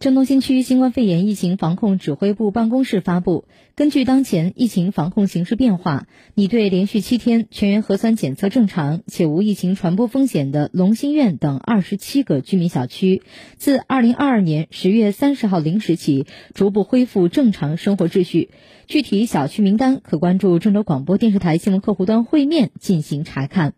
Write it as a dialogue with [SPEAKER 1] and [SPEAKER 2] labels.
[SPEAKER 1] 郑东新区新冠肺炎疫情防控指挥部办公室发布，根据当前疫情防控形势变化，拟对连续七天全员核酸检测正常且无疫情传播风险的龙兴苑等二十七个居民小区，自二零二二年十月三十号零时起，逐步恢复正常生活秩序。具体小区名单可关注郑州广播电视台新闻客户端会面进行查看。